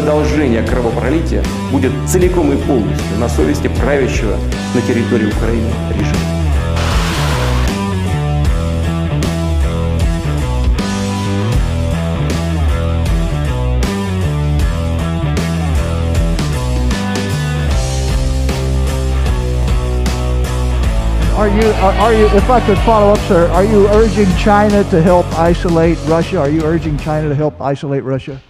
продолжение кровопролития будет целиком и полностью на совести правящего на территории Украины режима. Are you, are, are you, if I could follow up, sir, are you urging China to help isolate Russia? Are you urging China to help isolate Russia?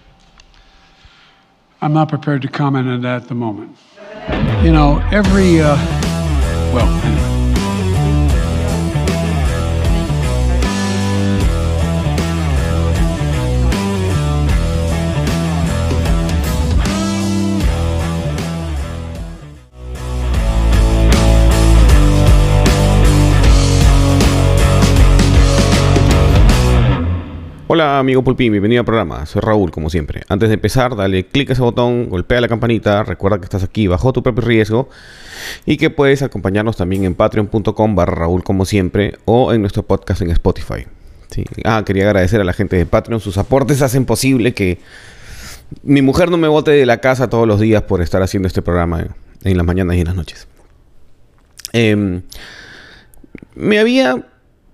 I'm not prepared to comment on that at the moment. You know, every, uh, Hola amigo Pulpín, bienvenido al programa. Soy Raúl, como siempre. Antes de empezar, dale clic a ese botón, golpea la campanita, recuerda que estás aquí bajo tu propio riesgo y que puedes acompañarnos también en patreon.com barra Raúl como siempre o en nuestro podcast en Spotify. Sí. Ah, quería agradecer a la gente de Patreon, sus aportes hacen posible que mi mujer no me bote de la casa todos los días por estar haciendo este programa en, las mañanas y en las noches. Em, me había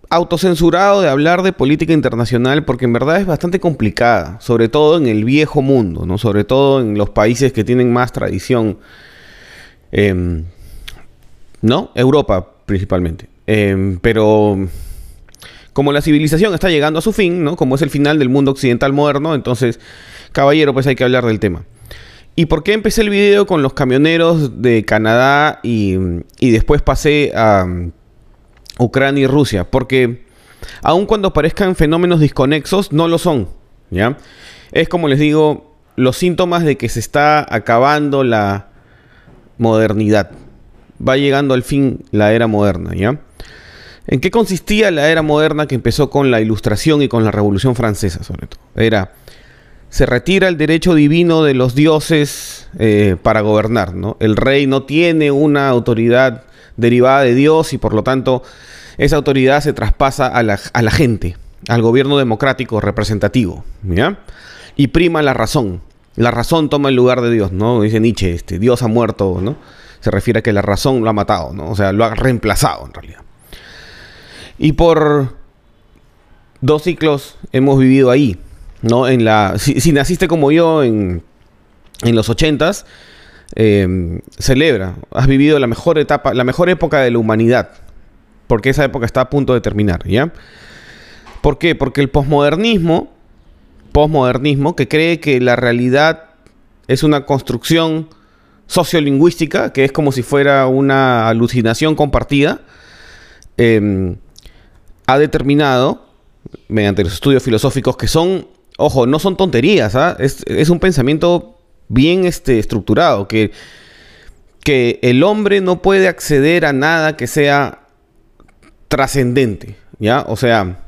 autocensurado de hablar de política internacional porque en verdad es bastante complicada, sobre todo en el viejo mundo, ¿no? Sobre todo en los países que tienen más tradición. Em, ¿No? Europa principalmente. Em, pero como la civilización está llegando a su fin, ¿no? Como es el final del mundo occidental moderno, entonces, caballero, pues hay que hablar del tema. ¿Y por qué empecé el video con los camioneros de Canadá y, y después pasé a Ucrania y Rusia, porque aun cuando parezcan fenómenos desconexos, no lo son, ¿ya? Es como les digo, los síntomas de que se está acabando la modernidad. Va llegando al fin la era moderna, ¿ya? ¿En qué consistía la era moderna que empezó con la Ilustración y con la Revolución Francesa, sobre todo? Era, se retira el derecho divino de los dioses eh, para gobernar, ¿no? El rey no tiene una autoridad derivada de Dios y por lo tanto esa autoridad se traspasa a la, a la gente, al gobierno democrático representativo, ¿ya? Y prima la razón. La razón toma el lugar de Dios, ¿no? Dice Nietzsche, este, Dios ha muerto, ¿no? Se refiere a que la razón lo ha matado, ¿no? O sea, lo ha reemplazado en realidad. Y por dos ciclos hemos vivido ahí, ¿no? En la, si, naciste como yo en, en los ochentas, eh, celebra, has vivido la mejor etapa, la mejor época de la humanidad, porque esa época está a punto de terminar, ¿ya? ¿Por qué? Porque el posmodernismo, posmodernismo, que cree que la realidad es una construcción sociolingüística, que es como si fuera una alucinación compartida, eh, ha determinado, mediante los estudios filosóficos, que son, ojo, no son tonterías, ¿ah? es, es un pensamiento bien este, estructurado, que, que el hombre no puede acceder a nada que sea trascendente, ¿ya? O sea,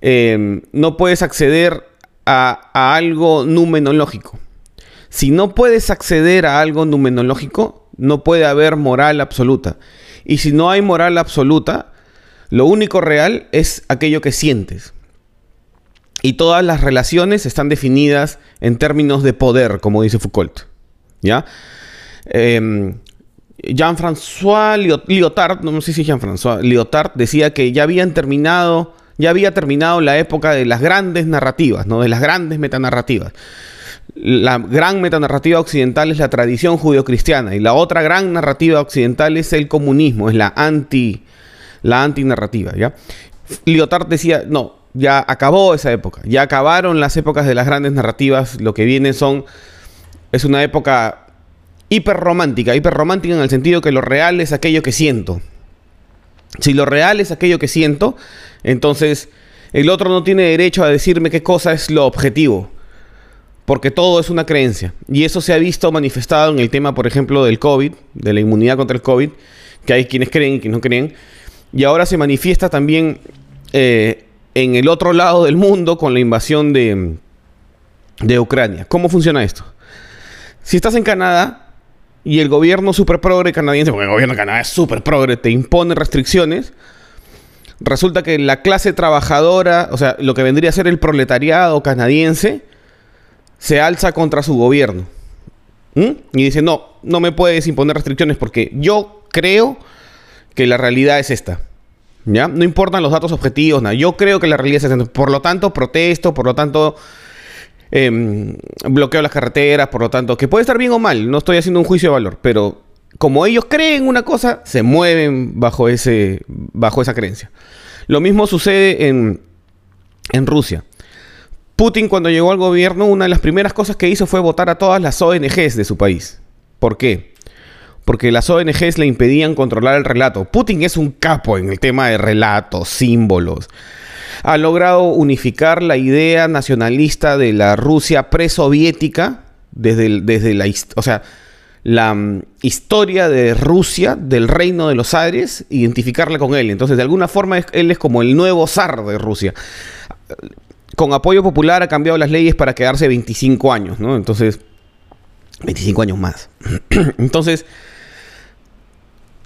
eh, no puedes acceder a, a, algo numenológico. Si no puedes acceder a algo numenológico, no puede haber moral absoluta. Y si no hay moral absoluta, lo único real es aquello que sientes. Y todas las relaciones están definidas en términos de poder, como dice Foucault. ¿Ya? Eh, Jean-François Lyotard, no sé si Jean-François Lyotard decía que ya habían terminado, ya había terminado la época de las grandes narrativas, ¿no? De las grandes metanarrativas. La gran metanarrativa occidental es la tradición judio-cristiana y la otra gran narrativa occidental es el comunismo, es la anti la antinarrativa, ¿ya? Lyotard decía, no, ya acabó esa época, ya acabaron las épocas de las grandes narrativas, lo que viene son, es una época hiperromántica, hiperromántica en el sentido que lo real es aquello que siento. Si lo real es aquello que siento, entonces el otro no tiene derecho a decirme qué cosa es lo objetivo, porque todo es una creencia. Y eso se ha visto manifestado en el tema, por ejemplo, del COVID, de la inmunidad contra el COVID, que hay quienes creen y quienes no creen. Y ahora se manifiesta también eh, en el otro lado del mundo con la invasión de, de Ucrania. ¿Cómo funciona esto? Si estás en Canadá y el gobierno super progre canadiense, porque el gobierno Canadá es super progre, te impone restricciones, resulta que la clase trabajadora, o sea, lo que vendría a ser el proletariado canadiense, se alza contra su gobierno. ¿Mm? Y dice, no, no me puedes imponer restricciones porque yo creo que la realidad es esta. ¿Ya? No importan los datos objetivos, nada. Yo creo que la realidad es esta. Por lo tanto, protesto, por lo tanto, em, bloqueo las carreteras, por lo tanto, que puede estar bien o mal, no estoy haciendo un juicio de valor, pero como ellos creen una cosa, se mueven bajo, ese, bajo esa creencia. Lo mismo sucede en, en Rusia. Putin cuando llegó al gobierno, una de las primeras cosas que hizo fue votar a todas las ONGs de su país. ¿Por qué? Porque las ONGs le impedían controlar el relato. Putin es un capo en el tema de relatos, símbolos. Ha logrado unificar la idea nacionalista de la Rusia presoviética desde, desde la... O sea, la mm, historia de Rusia, del reino de los Aires, identificarla con él. Entonces, de alguna forma, él es como el nuevo zar de Rusia. Con apoyo popular ha cambiado las leyes para quedarse 25 años, ¿no? Entonces, 25 años más. Entonces,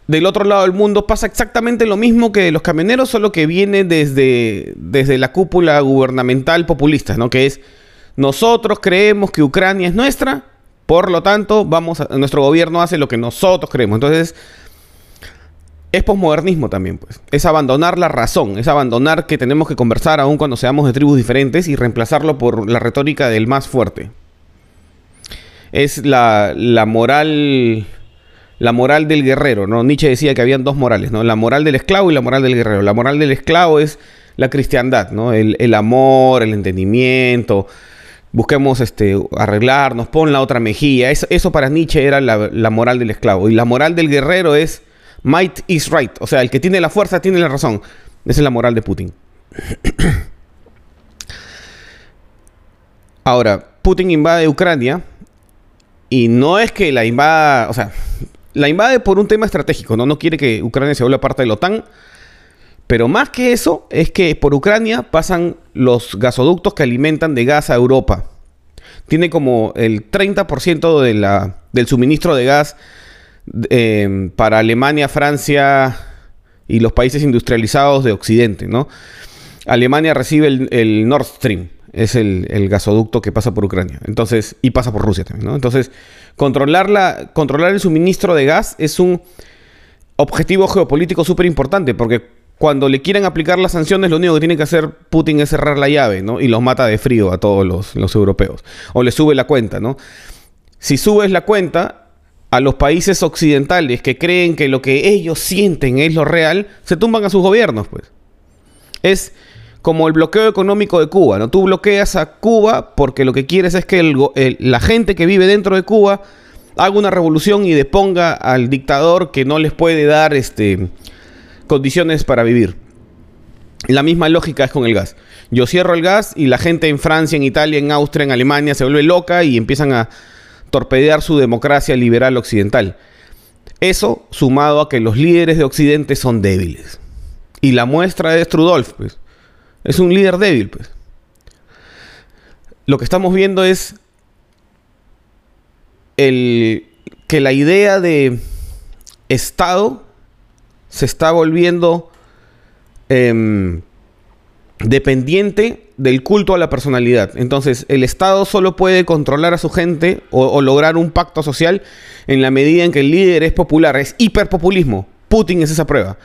del otro lado del mundo pasa exactamente lo mismo que los camioneros, solo que viene desde, desde la cúpula gubernamental populista, ¿no? Que es, nosotros creemos que Ucrania es nuestra, por lo tanto, vamos nuestro gobierno hace lo que nosotros creemos. Entonces, es posmodernismo también, pues. Es abandonar la razón, es abandonar que tenemos que conversar aún cuando seamos de tribus diferentes y reemplazarlo por la retórica del más fuerte. Es la, la moral la moral del guerrero, ¿no? Nietzsche decía que habían dos morales, ¿no? La moral del esclavo y la moral del guerrero. La moral del esclavo es la cristiandad, ¿no? El, el amor, el entendimiento, busquemos este, arreglarnos, pon la otra mejilla. Eso, para Nietzsche era la, moral del esclavo. Y la moral del guerrero es might is right. O sea, el que tiene la fuerza tiene la razón. Esa es la moral de Putin. Ahora, Putin invade Ucrania y no es que la invada, o sea, la invade por un tema estratégico, ¿no? No quiere que Ucrania se vuelva parte de la OTAN. Pero más que eso, es que por Ucrania pasan los gasoductos que alimentan de gas a Europa. Tiene como el 30% de la, del suministro de gas em, para Alemania, Francia y los países industrializados de Occidente, ¿no? Alemania recibe el, Nord Stream, es el, gasoducto que pasa por Ucrania. Entonces, y pasa por Rusia también. Entonces, controlar, la, controlar el suministro de gas es un objetivo geopolítico súper importante, porque cuando le quieren aplicar las sanciones, lo único que tiene que hacer Putin es cerrar la llave, ¿no? Y los mata de frío a todos los, europeos. O le sube la cuenta, ¿no? Si subes la cuenta, a los países occidentales que creen que lo que ellos sienten es lo real, se tumban a sus gobiernos, pues. Es como el bloqueo económico de Cuba, ¿no? Tú bloqueas a Cuba porque lo que quieres es que la gente que vive dentro de Cuba haga una revolución y deponga al dictador que no les puede dar este condiciones para vivir. La misma lógica es con el gas. Yo cierro el gas y la gente en Francia, en Italia, en Austria, en Alemania se vuelve loca y empiezan a torpedear su democracia liberal occidental. Eso sumado a que los líderes de Occidente son débiles. Y la muestra es Trudolf, pues. Es un líder débil, pues. Lo que estamos viendo es el, que la idea de Estado se está volviendo em, dependiente del culto a la personalidad. Entonces, el Estado solo puede controlar a su gente o, lograr un pacto social en la medida en que el líder es popular, es hiperpopulismo. Putin es esa prueba.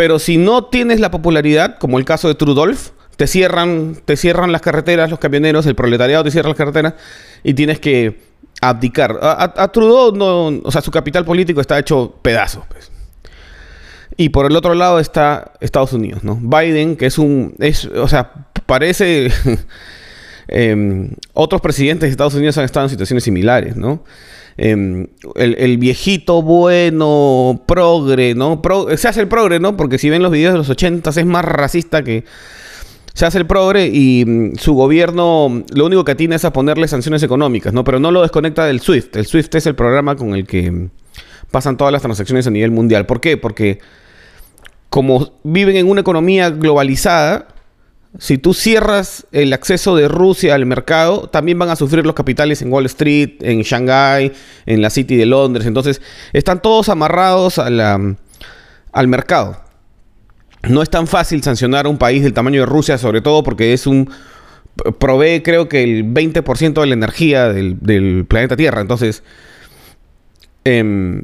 Pero si no tienes la popularidad, como el caso de Trudolf, te cierran, te cierran las carreteras, los camioneros, el proletariado te cierra las carreteras y tienes que abdicar. A, Trudeau, no, o sea, su capital político está hecho pedazos. Pues. Y por el otro lado está Estados Unidos, ¿no? Biden, que es un, es, o sea, parece... Em, otros presidentes de Estados Unidos han estado en situaciones similares, ¿no? Em, el, viejito bueno, progre, ¿no? se hace el progre, ¿no? Porque si ven los videos de los 80 es más racista que... Se hace el progre y mm, su gobierno lo único que tiene es a ponerle sanciones económicas, ¿no? Pero no lo desconecta del SWIFT. El SWIFT es el programa con el que pasan todas las transacciones a nivel mundial. ¿Por qué? Porque como viven en una economía globalizada, si tú cierras el acceso de Rusia al mercado, también van a sufrir los capitales en Wall Street, en Shanghai, en la City de Londres. Entonces, están todos amarrados al mercado. no es tan fácil sancionar a un país del tamaño de Rusia, sobre todo porque es un provee creo que el 20% de la energía del, del planeta Tierra. Entonces, em,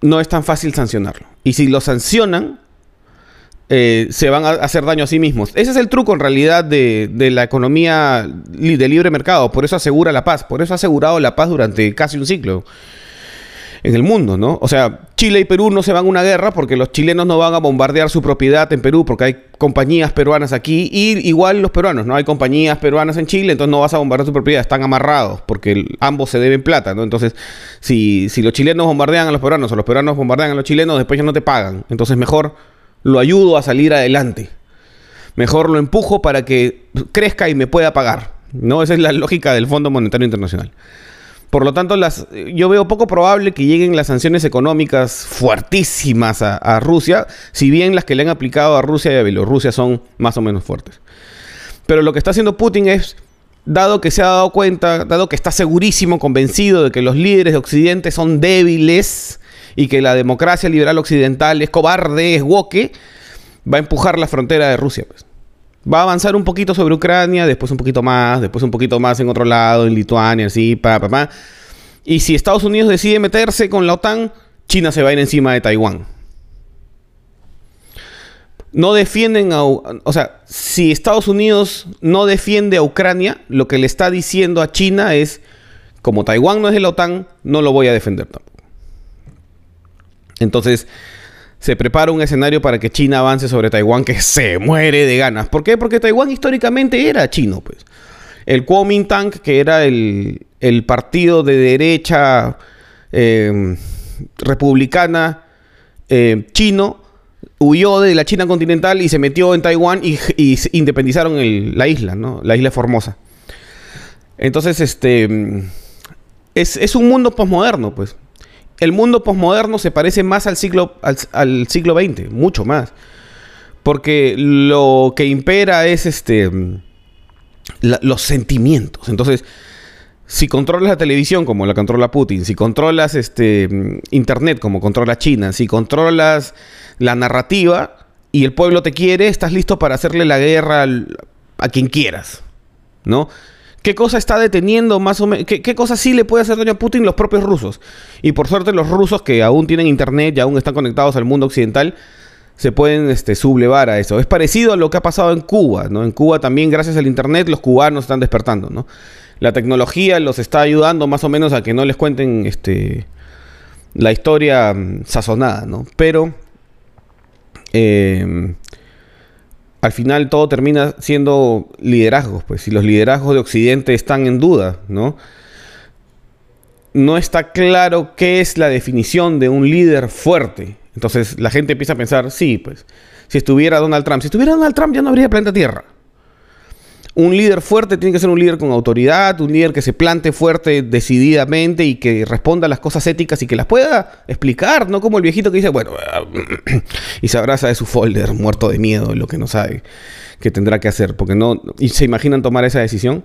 no es tan fácil sancionarlo. Y si lo sancionan, eh, se van a hacer daño a sí mismos. Ese es el truco en realidad de, la economía de libre mercado. Por eso asegura la paz. Por eso ha asegurado la paz durante casi un siglo en el mundo, ¿no? O sea, Chile y Perú no se van a una guerra porque los chilenos no van a bombardear su propiedad en Perú porque hay compañías peruanas aquí y igual los peruanos, ¿no? Hay compañías peruanas en Chile, entonces no vas a bombardear su propiedad, están amarrados porque ambos se deben plata, ¿no? Entonces, si, si los chilenos bombardean a los peruanos o los peruanos bombardean a los chilenos, después ya no te pagan. Entonces, mejor lo ayudo a salir adelante. Mejor lo empujo para que crezca y me pueda pagar. ¿No? Esa es la lógica del Fondo Monetario Internacional. Por lo tanto, las, yo veo poco probable que lleguen las sanciones económicas fuertísimas a, a, Rusia, si bien las que le han aplicado a Rusia y a Bielorrusia son más o menos fuertes. Pero lo que está haciendo Putin es, dado que se ha dado cuenta, dado que está segurísimo, convencido de que los líderes de Occidente son débiles y que la democracia liberal occidental es cobarde, es woke, va a empujar la frontera de Rusia. Pues. Va a avanzar un poquito sobre Ucrania, después un poquito más, después un poquito más en otro lado, en Lituania, así, pa, pa, pa. Y si Estados Unidos decide meterse con la OTAN, China se va a ir encima de Taiwán. No defienden a... O sea, si Estados Unidos no defiende a Ucrania, lo que le está diciendo a China es, como Taiwán no es de la OTAN, no lo voy a defender tampoco. Entonces, se prepara un escenario para que China avance sobre Taiwán que se muere de ganas. ¿Por qué? Porque Taiwán históricamente era chino, pues. El Kuomintang, que era el, partido de derecha eh, republicana eh, chino, huyó de la China continental y se metió en Taiwán y, independizaron la isla. La isla Formosa. Entonces, este... Es, es un mundo posmoderno, pues el mundo posmoderno se parece más al siglo, al, siglo XX, mucho más. Porque lo que impera es este los sentimientos. Entonces, si controlas la televisión como la controla Putin, si controlas este internet como controla China, si controlas la narrativa y el pueblo te quiere, estás listo para hacerle la guerra a quien quieras, ¿no? ¿Qué cosa está deteniendo más o menos? ¿Qué, ¿Qué, cosa sí le puede hacer daño Putin los propios rusos? Y por suerte los rusos que aún tienen internet y aún están conectados al mundo occidental se pueden este, sublevar a eso. Es parecido a lo que ha pasado en Cuba, ¿no? En Cuba también gracias al internet los cubanos están despertando, ¿no? La tecnología los está ayudando más o menos a que no les cuenten este, la historia mm, sazonada, ¿no? Pero... Eh, al final todo termina siendo liderazgos, pues si los liderazgos de Occidente están en duda, ¿no? No está claro qué es la definición de un líder fuerte. Entonces la gente empieza a pensar, sí, pues, si estuviera Donald Trump, si estuviera Donald Trump ya no habría planeta Tierra. Un líder fuerte tiene que ser un líder con autoridad, un líder que se plante fuerte decididamente y que responda a las cosas éticas y que las pueda explicar, no como el viejito que dice, bueno, y se abraza de su folder, muerto de miedo, lo que no sabe que tendrá que hacer, porque no, y se imaginan tomar esa decisión.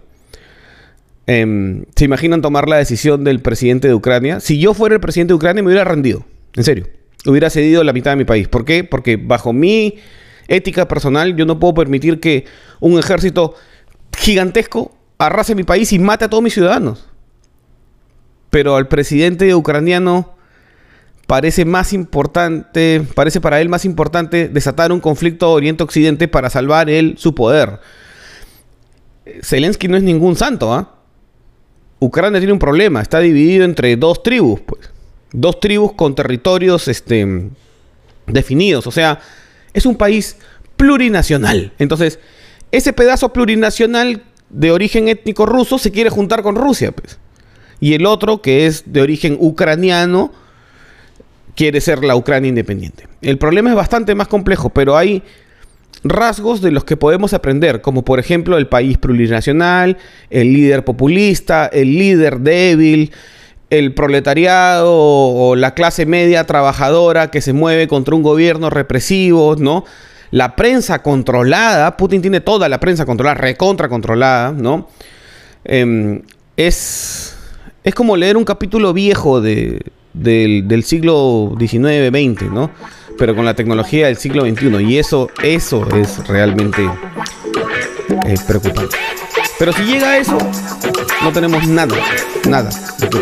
Eh, ¿Se imaginan tomar la decisión del presidente de Ucrania? Si yo fuera el presidente de Ucrania me hubiera rendido, en serio, hubiera cedido la mitad de mi país. ¿Por qué? Porque bajo mi ética personal yo no puedo permitir que un ejército gigantesco arrase mi país y mate a todos mis ciudadanos. Pero al presidente ucraniano parece más importante, parece para él más importante desatar un conflicto Oriente-Occidente para salvar él su poder. Zelensky no es ningún santo, ¿ah? Ucrania tiene un problema, está dividido entre dos tribus, pues. Dos tribus con territorios este, definidos, o sea, es un país plurinacional. Entonces, ese pedazo plurinacional de origen étnico ruso se quiere juntar con Rusia, pues. Y el otro, que es de origen ucraniano, quiere ser la Ucrania independiente. El problema es bastante más complejo, pero hay rasgos de los que podemos aprender, como por ejemplo el país plurinacional, el líder populista, el líder débil, el proletariado o la clase media trabajadora que se mueve contra un gobierno represivo, ¿no? La prensa controlada, Putin tiene toda la prensa controlada, recontra controlada, ¿no? Eh, es, es como leer un capítulo viejo de, del, siglo XIX, XX, ¿no? pero con la tecnología del siglo XXI. Y eso, eso es realmente eh, preocupante. Pero si llega a eso, no tenemos nada, nada de qué.